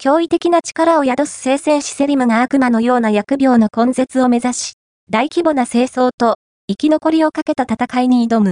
驚異的な力を宿す聖戦士セリムが悪魔のような疫病の根絶を目指し、大規模な清掃と生き残りをかけた戦いに挑む。